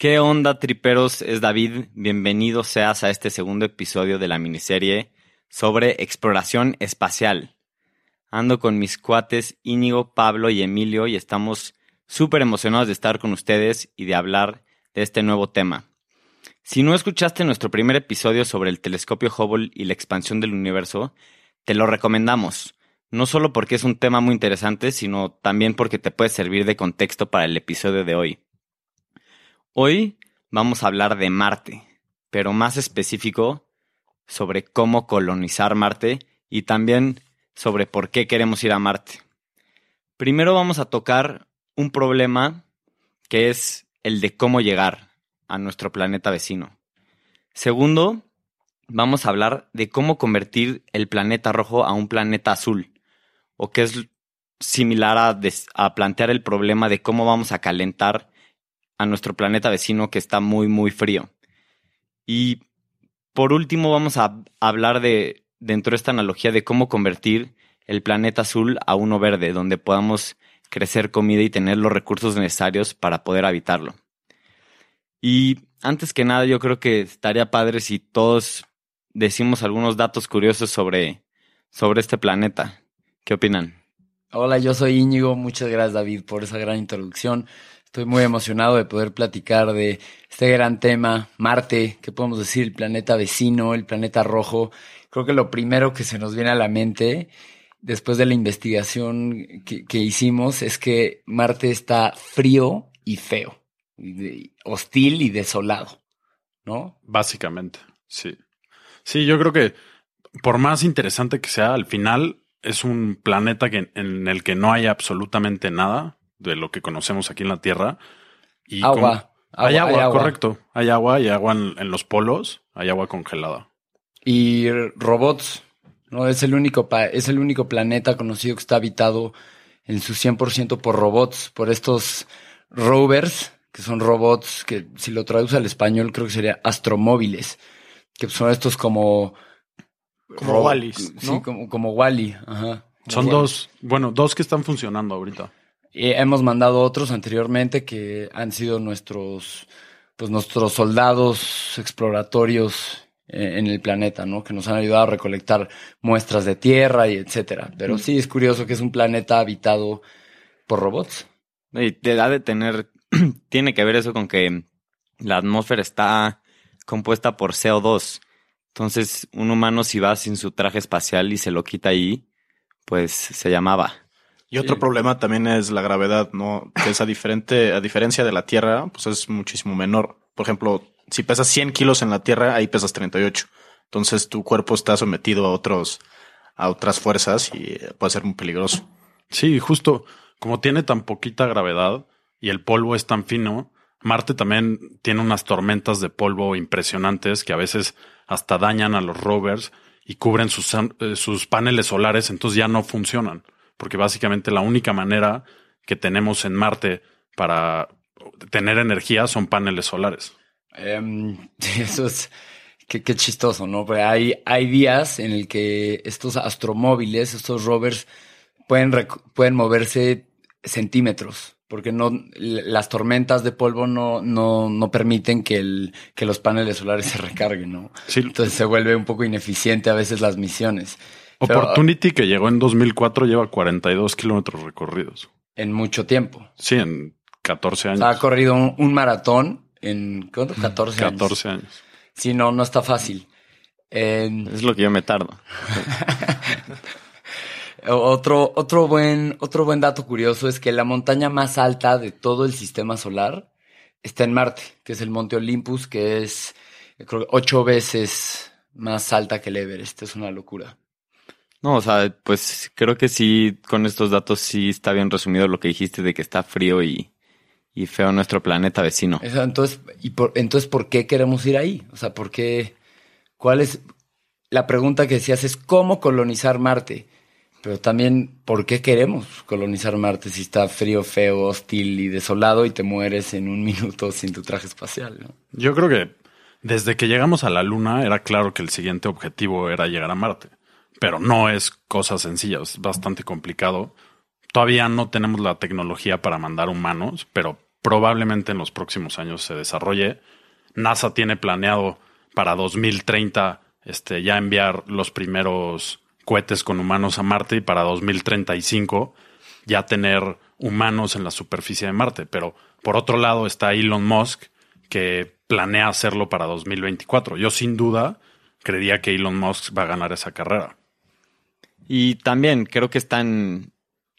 ¿Qué onda, triperos? Es David. Bienvenido seas a este segundo episodio de la miniserie sobre exploración espacial. Ando con mis cuates Íñigo, Pablo y Emilio y estamos súper emocionados de estar con ustedes y de hablar de este nuevo tema. Si no escuchaste nuestro primer episodio sobre el telescopio Hubble y la expansión del universo, te lo recomendamos. No solo porque es un tema muy interesante, sino también porque te puede servir de contexto para el episodio de hoy. Hoy vamos a hablar de Marte, pero más específico sobre cómo colonizar Marte y también sobre por qué queremos ir a Marte. Primero vamos a tocar un problema que es el de cómo llegar a nuestro planeta vecino. Segundo, vamos a hablar de cómo convertir el planeta rojo a un planeta azul, o que es similar a, a plantear el problema de cómo vamos a calentar a nuestro planeta vecino que está muy, muy frío. Y por último vamos a hablar de, dentro de esta analogía, de cómo convertir el planeta azul a uno verde, donde podamos crecer comida y tener los recursos necesarios para poder habitarlo. Y antes que nada, yo creo que estaría padre si todos decimos algunos datos curiosos sobre, sobre este planeta. ¿Qué opinan? Hola, yo soy Íñigo. Muchas gracias, David, por esa gran introducción. Estoy muy emocionado de poder platicar de este gran tema, Marte, ¿qué podemos decir? El planeta vecino, el planeta rojo. Creo que lo primero que se nos viene a la mente después de la investigación que, hicimos es que Marte está frío y feo, hostil y desolado, ¿no? Básicamente, sí. Sí, yo creo que por más interesante que sea, al final es un planeta que, en el que no hay absolutamente nada de lo que conocemos aquí en la Tierra. Y agua, hay, agua, correcto. Hay agua, hay agua en, los polos, hay agua congelada. Y robots, ¿no? Es el único, es el único planeta conocido que está habitado en su 100% por robots, por estos rovers, que son robots que si lo traduce al español creo que sería astromóviles, que son estos como... Como Wally. Sí, como, como Wally. Ajá. Son dos, bueno, dos que están funcionando ahorita hemos mandado otros anteriormente que han sido nuestros, pues nuestros soldados exploratorios eh, en el planeta, ¿no? Que nos han ayudado a recolectar muestras de tierra y etcétera. Pero sí es curioso que es un planeta habitado por robots. Y te da de tener, tiene que ver eso con que la atmósfera está compuesta por CO2. Entonces, un humano si va sin su traje espacial y se lo quita ahí, pues se llamaba. Y otro problema también es la gravedad, ¿no? Que es a diferente, a diferencia de la Tierra, pues es muchísimo menor. Por ejemplo, si pesas 100 kilos en la Tierra, ahí pesas 38. Entonces tu cuerpo está sometido a otros, a otras fuerzas y puede ser muy peligroso. Sí, justo como tiene tan poquita gravedad y el polvo es tan fino, Marte también tiene unas tormentas de polvo impresionantes que a veces hasta dañan a los rovers y cubren sus, eh, sus paneles solares, entonces ya no funcionan porque básicamente la única manera que tenemos en Marte para tener energía son paneles solares. Em, eso es qué, chistoso, ¿no? Porque hay, hay días en el que estos astromóviles, estos rovers, pueden, pueden moverse centímetros, porque no, las tormentas de polvo no, no, no permiten que, el, que los paneles solares se recarguen, ¿no? Entonces se vuelve un poco ineficiente a veces las misiones. Opportunity, que llegó en 2004, lleva 42 kilómetros recorridos. En mucho tiempo. Sí, en 14 años. ha corrido un, maratón en ¿cuánto? 14 años. 14 años. Sí, no, no está fácil. Es lo que yo me tardo. otro, otro, buen, otro buen dato curioso es que la montaña más alta de todo el sistema solar está en Marte, que es el Monte Olympus, que es creo, ocho veces más alta que el Everest. Es una locura. No, o sea, pues creo que sí, con estos datos sí está bien resumido lo que dijiste de que está frío y, y feo nuestro planeta vecino. Eso, entonces, ¿y por, entonces, ¿por qué queremos ir ahí? O sea, ¿por qué? ¿Cuál es? La pregunta que decías es cómo colonizar Marte. Pero también, ¿por qué queremos colonizar Marte si está frío, feo, hostil y desolado y te mueres en un minuto sin tu traje espacial? ¿no? Yo creo que desde que llegamos a la Luna era claro que el siguiente objetivo era llegar a Marte. Pero no es cosa sencilla, es bastante complicado. Todavía no tenemos la tecnología para mandar humanos, pero probablemente en los próximos años se desarrolle. NASA tiene planeado para 2030 este, ya enviar los primeros cohetes con humanos a Marte y para 2035 ya tener humanos en la superficie de Marte. Pero por otro lado está Elon Musk que planea hacerlo para 2024. Yo sin duda creería que Elon Musk va a ganar esa carrera. Y también creo que están,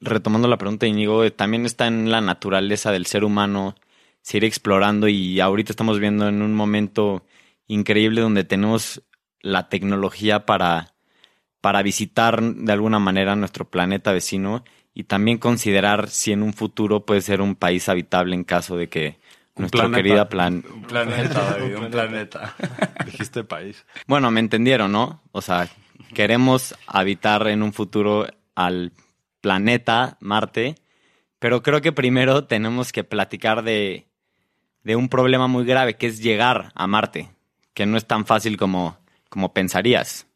retomando la pregunta de Íñigo, también está en la naturaleza del ser humano seguir explorando y ahorita estamos viendo en un momento increíble donde tenemos la tecnología para, para visitar de alguna manera nuestro planeta vecino y también considerar si en un futuro puede ser un país habitable en caso de que nuestra planeta. querida plan... Un planeta, David, un planeta. Dijiste país. Bueno, me entendieron, ¿no? O sea, queremos habitar en un futuro al planeta Marte, pero creo que primero tenemos que platicar de, de un problema muy grave, que es llegar a Marte, que no es tan fácil como, como pensarías.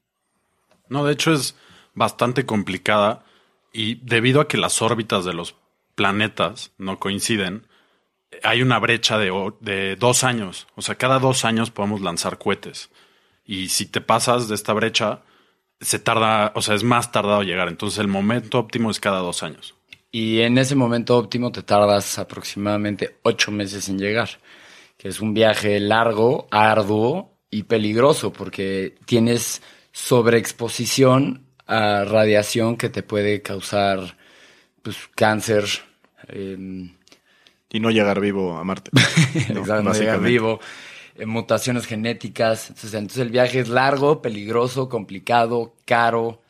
No, de hecho es bastante complicada y debido a que las órbitas de los planetas no coinciden, hay una brecha de, de dos años. O sea, cada dos años podemos lanzar cohetes. Y si te pasas de esta brecha, se tarda, o sea, es más tardado llegar. Entonces el momento óptimo es cada dos años. Y en ese momento óptimo te tardas aproximadamente ocho meses en llegar, que es un viaje largo, arduo y peligroso porque tienes sobreexposición a radiación que te puede causar pues, cáncer, em, Y no llegar vivo a Marte. No, Exacto, no llegar vivo, mutaciones genéticas. Entonces, entonces el viaje es largo, peligroso, complicado, caro.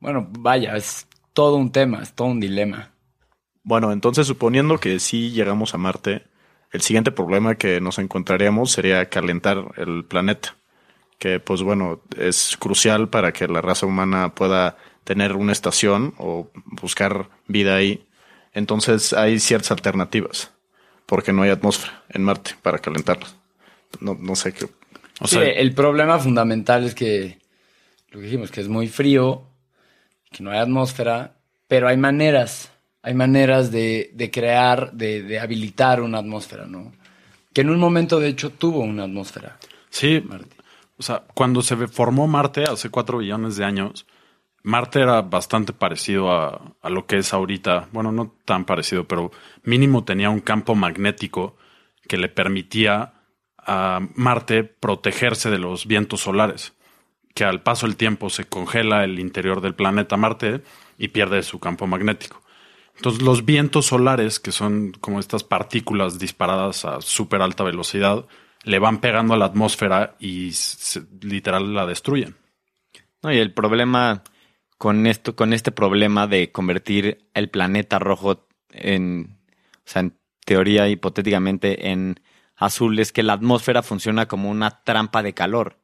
Bueno, vaya, es todo un tema, es todo un dilema. Bueno, entonces suponiendo que sí llegamos a Marte, el siguiente problema que nos encontraríamos sería calentar el planeta, que pues bueno, es crucial para que la raza humana pueda tener una estación o buscar vida ahí. Entonces hay ciertas alternativas, porque no hay atmósfera en Marte para calentarla. No, no sé qué. O Sí, sea, el problema fundamental es que, lo que dijimos, que es muy frío, que no hay atmósfera, pero hay maneras, hay maneras de, de crear, de, de habilitar una atmósfera, ¿no? Que en un momento, de hecho, tuvo una atmósfera. Sí, Marte. o sea, cuando se formó Marte hace cuatro billones de años, Marte era bastante parecido a, a lo que es ahorita. Bueno, no tan parecido, pero mínimo tenía un campo magnético que le permitía a Marte protegerse de los vientos solares, que al paso del tiempo se congela el interior del planeta Marte y pierde su campo magnético. Entonces los vientos solares, que son como estas partículas disparadas a súper alta velocidad, le van pegando a la atmósfera y se- literal la destruyen. No, y el problema con esto, con este problema de convertir el planeta rojo en, o sea, en teoría hipotéticamente en azul es que la atmósfera funciona como una trampa de calor.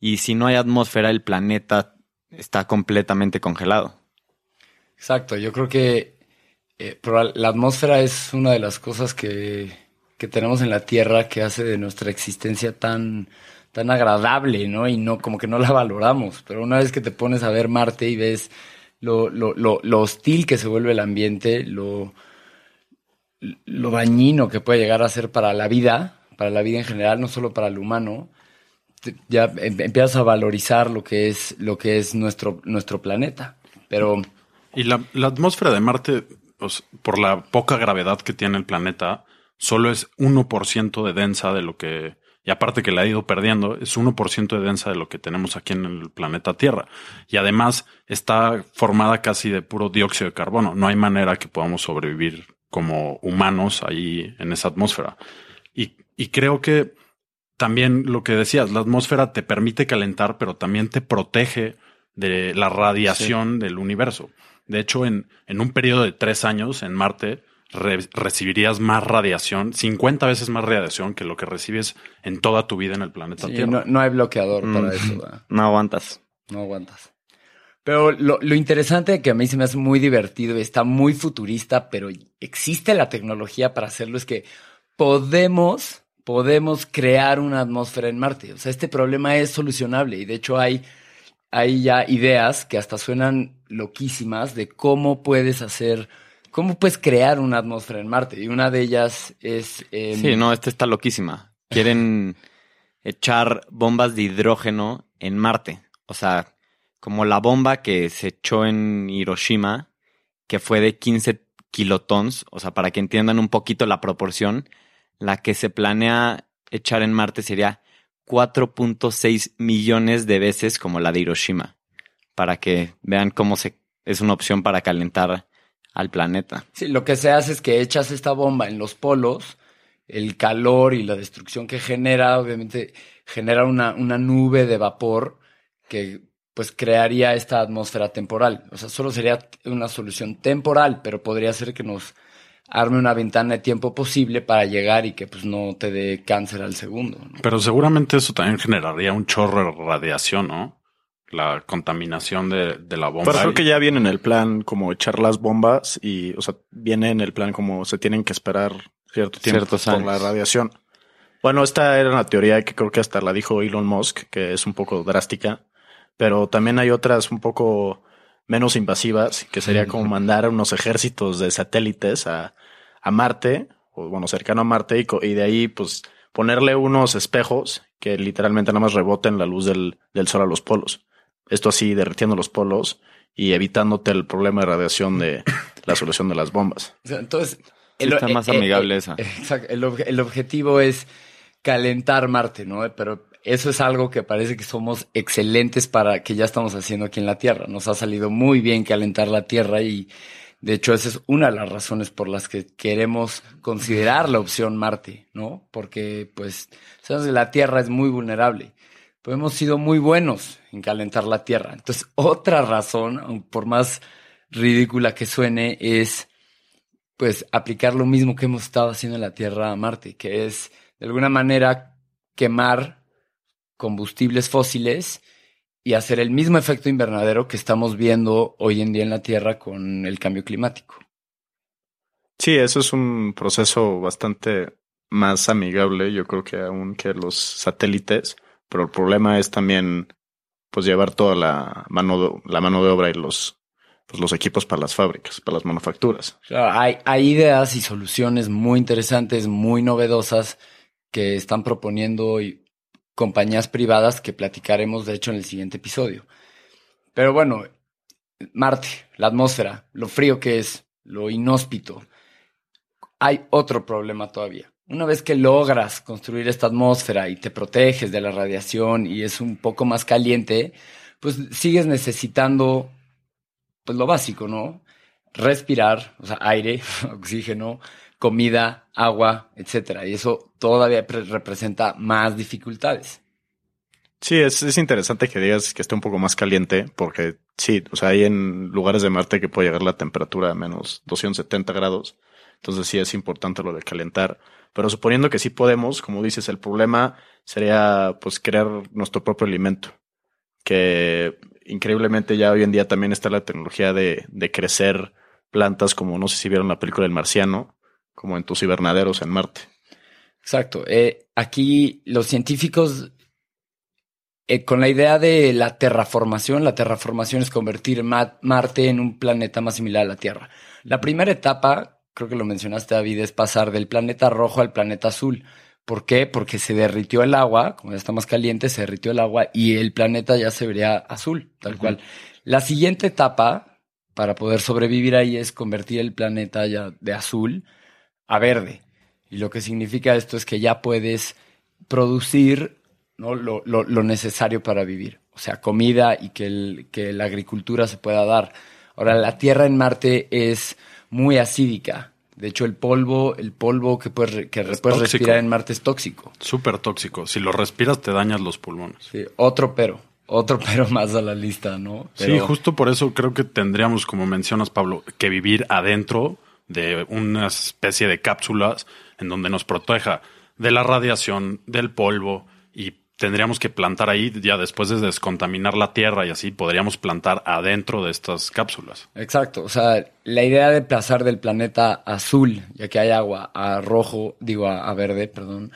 Y si no hay atmósfera, el planeta está completamente congelado. Exacto, yo creo que eh, la atmósfera es una de las cosas que, que tenemos en la Tierra que hace de nuestra existencia tan, tan agradable, ¿no? Y no, como que no la valoramos. Pero una vez que te pones a ver Marte y ves lo, lo, lo hostil que se vuelve el ambiente, lo, lo dañino que puede llegar a ser para la vida, para la vida en general, no solo para el humano, ya em- empiezas a valorizar lo que es, lo que es nuestro, nuestro planeta. Pero Y la, atmósfera de Marte, por la poca gravedad que tiene el planeta, solo es 1% de densa de lo que, y aparte que la ha ido perdiendo, es 1% de densa de lo que tenemos aquí en el planeta Tierra. Y además está formada casi de puro dióxido de carbono. No hay manera que podamos sobrevivir como humanos ahí en esa atmósfera. Y, y creo que también lo que decías, la atmósfera te permite calentar, pero también te protege de la radiación del universo. De hecho, en, en un periodo de tres años en Marte re- recibirías más radiación, 50 veces más radiación que lo que recibes en toda tu vida en el planeta Sí, Tierra. no, no hay bloqueador Mm. para eso. ¿verdad? No aguantas. No aguantas. Pero lo, lo interesante que a mí se me hace muy divertido y está muy futurista, pero existe la tecnología para hacerlo, es que podemos, podemos crear una atmósfera en Marte. O sea, este problema es solucionable y de hecho hay, hay ya ideas que hasta suenan loquísimas de cómo puedes hacer, cómo puedes crear una atmósfera en Marte. Y una de ellas es... em, Sí, no, esta está loquísima. Quieren echar bombas de hidrógeno en Marte. O sea, como la bomba que se echó en Hiroshima, que fue de 15 kilotons. O sea, para que entiendan un poquito la proporción, la que se planea echar en Marte sería 4.6 millones de veces como la de Hiroshima. Para que vean cómo se, es una opción para calentar al planeta. Sí, lo que se hace es que echas esta bomba en los polos, el calor y la destrucción que genera, obviamente, genera una, una nube de vapor que pues crearía esta atmósfera temporal. O sea, solo sería una solución temporal, pero podría ser que nos arme una ventana de tiempo posible para llegar y que pues no te dé cáncer al segundo. ¿no? Pero seguramente eso también generaría un chorro de radiación, ¿no? La contaminación de, de la bomba. Pero creo que ya viene en el plan como echar las bombas y, o sea, viene en el plan como se tienen que esperar cierto tiempo Ciertos por años. la radiación. Bueno, esta era una teoría que creo que hasta la dijo Elon Musk, que es un poco drástica, pero también hay otras un poco menos invasivas, que sería como mandar unos ejércitos de satélites a, a Marte, o bueno, cercano a Marte, y, co- y de ahí pues ponerle unos espejos que literalmente nada más reboten la luz del, del sol a los polos. Esto así derritiendo los polos y evitándote el problema de radiación de la solución de las bombas. Entonces... Sí, está más amigable esa. Exacto. El, el objetivo es calentar Marte, ¿no? Pero eso es algo que parece que somos excelentes para que ya estamos haciendo aquí en la Tierra. Nos ha salido muy bien calentar la Tierra y de hecho esa es una de las razones por las que queremos considerar la opción Marte, ¿no? Porque pues la Tierra es muy vulnerable. Pero hemos sido muy buenos en calentar la Tierra. Entonces, otra razón, por más ridícula que suene, es pues aplicar lo mismo que hemos estado haciendo en la Tierra a Marte, que es de alguna manera quemar combustibles fósiles y hacer el mismo efecto invernadero que estamos viendo hoy en día en la Tierra con el cambio climático. Sí, eso es un proceso bastante más amigable, yo creo que aún que los satélites, pero el problema es también pues llevar toda la mano de, la mano de obra y los pues, los equipos para las fábricas, para las manufacturas. Claro, hay, hay ideas y soluciones muy interesantes, muy novedosas que están proponiendo y- compañías privadas que platicaremos de hecho en el siguiente episodio. Pero bueno, Marte, la atmósfera, lo frío que es, lo inhóspito. Hay otro problema todavía. Una vez que logras construir esta atmósfera y te proteges de la radiación y es un poco más caliente, pues sigues necesitando pues lo básico, ¿no? Respirar, o sea, aire, oxígeno, comida, agua, etcétera. Y eso todavía pre- representa más dificultades. Sí, es, es interesante que digas que esté un poco más caliente, porque sí, o sea, hay en lugares de Marte que puede llegar la temperatura a menos 270 grados. Entonces sí es importante lo de calentar. Pero suponiendo que sí podemos, como dices, el problema sería pues crear nuestro propio alimento. Que increíblemente ya hoy en día también está la tecnología de, de crecer plantas como no sé si vieron la película del marciano, como en tus invernaderos en Marte. Exacto. Eh, aquí los científicos, eh, con la idea de la terraformación, la terraformación es convertir Ma- Marte en un planeta más similar a la Tierra. La primera etapa, creo que lo mencionaste David, es pasar del planeta rojo al planeta azul. ¿Por qué? Porque se derritió el agua, como ya está más caliente, se derritió el agua y el planeta ya se vería azul, tal cual. La siguiente etapa, para poder sobrevivir ahí, es convertir el planeta ya de azul a verde. Y lo que significa esto es que ya puedes producir ¿no? lo, lo- lo necesario para vivir. O sea, comida y que, el- que la agricultura se pueda dar. Ahora, la tierra en Marte es muy acídica. De hecho, el polvo, el polvo que puedes, que puedes respirar en Marte es tóxico. Súper tóxico. Si lo respiras, te dañas los pulmones. Sí, otro pero. Otro pero más a la lista, ¿no? Sí, justo por eso creo que tendríamos, como mencionas, Pablo, que vivir adentro de una especie de cápsulas en donde nos proteja de la radiación, del polvo y tendríamos que plantar ahí ya después de descontaminar la tierra y así podríamos plantar adentro de estas cápsulas. Exacto, o sea, la idea de pasar del planeta azul, ya que hay agua, a rojo, digo a, a verde, perdón,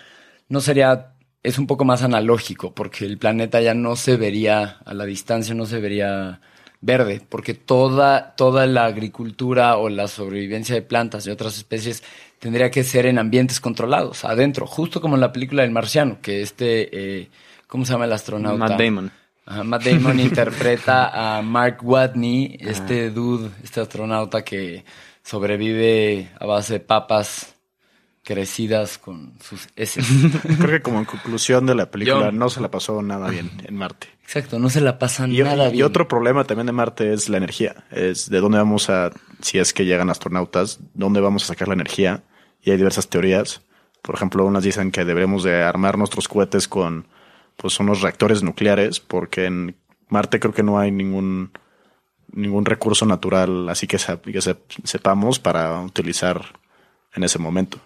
no sería, es un poco más analógico, porque el planeta ya no se vería, a la distancia no se vería verde, porque toda, toda la agricultura o la sobrevivencia de plantas y otras especies tendría que ser en ambientes controlados, adentro, justo como en la película del marciano, que este, eh, ¿cómo se llama el astronauta? Matt Damon. Ajá, Matt Damon interpreta a Mark Watney, este dude, este astronauta que sobrevive a base de papas crecidas con sus heces. Creo que como en conclusión de la película Yo- no se la pasó nada bien en Marte. Exacto, no se la pasan Y, nada y bien. otro problema también de Marte es la energía. Es de dónde vamos a, si es que llegan astronautas, dónde vamos a sacar la energía. Y hay diversas teorías. Por ejemplo, unas dicen que deberemos de armar nuestros cohetes con pues unos reactores nucleares, porque en Marte creo que no hay ningún ningún recurso natural así que, se- que se- sepamos para utilizar en ese momento.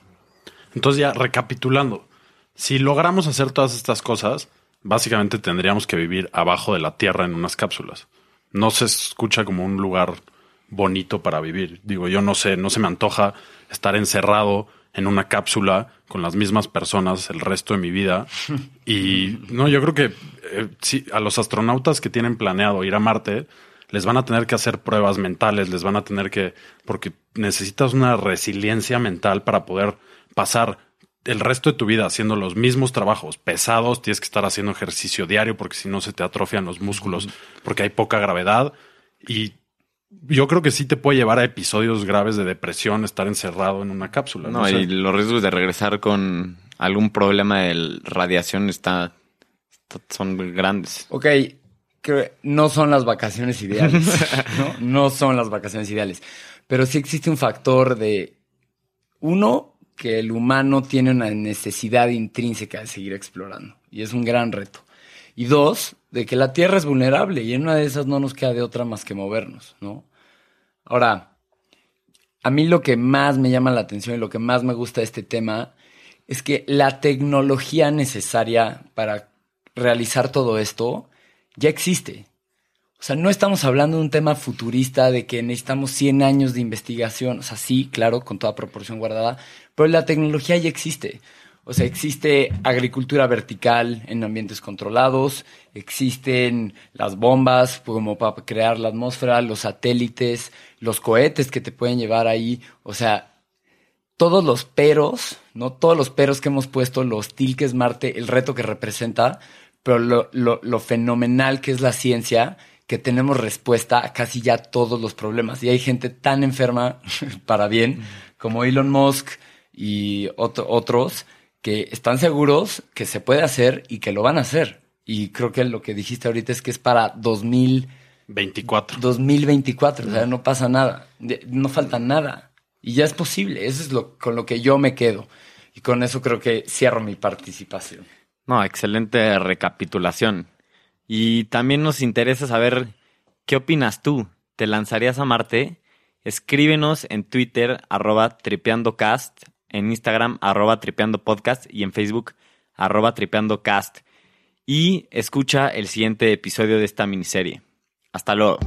Entonces ya recapitulando, si logramos hacer todas estas cosas, básicamente tendríamos que vivir abajo de la Tierra en unas cápsulas. No se escucha como un lugar bonito para vivir. Digo, yo no sé, no se me antoja estar encerrado en una cápsula con las mismas personas el resto de mi vida. Y no, yo creo que eh, sí, a los astronautas que tienen planeado ir a Marte, les van a tener que hacer pruebas mentales, les van a tener que, porque necesitas una resiliencia mental para poder pasar el resto de tu vida haciendo los mismos trabajos pesados, tienes que estar haciendo ejercicio diario porque si no se te atrofian los músculos, porque hay poca gravedad y yo creo que sí te puede llevar a episodios graves de depresión estar encerrado en una cápsula. No, No, sé. y los riesgos de regresar con algún problema de radiación está, está- son grandes. Ok, que no son las vacaciones ideales, ¿no? No son las vacaciones ideales. Pero sí existe un factor de, uno, que el humano tiene una necesidad intrínseca de seguir explorando. Y es un gran reto. Y dos, de que la Tierra es vulnerable y en una de esas no nos queda de otra más que movernos, ¿no? Ahora, a mí lo que más me llama la atención y lo que más me gusta de este tema es que la tecnología necesaria para realizar todo esto ya existe. O sea, no estamos hablando de un tema futurista de que necesitamos 100 años de investigación. O sea, sí, claro, con toda proporción guardada, pero la tecnología ya existe. O sea, existe agricultura vertical en ambientes controlados, existen las bombas como para crear la atmósfera, los satélites, los cohetes que te pueden llevar ahí. O sea, todos los peros, ¿no? Todos los peros que hemos puesto, los tilques Marte, el reto que representa, pero lo, lo- lo fenomenal que es la ciencia, que tenemos respuesta a casi ya todos los problemas. Y hay gente tan enferma, para bien, como Elon Musk y otro- otros, que están seguros que se puede hacer y que lo van a hacer. Y creo que lo que dijiste ahorita es que es para 2000, 24. 2024, o sea, no pasa nada, no falta nada. Y ya es posible, eso es lo con lo que yo me quedo. Y con eso creo que cierro mi participación. No, excelente recapitulación. Y también nos interesa saber qué opinas tú. ¿Te lanzarías a Marte? Escríbenos en Twitter, arroba tripeandocast, en Instagram, arroba tripeandopodcast y en Facebook, arroba tripeandocast. Y escucha el siguiente episodio de esta miniserie. Hasta luego.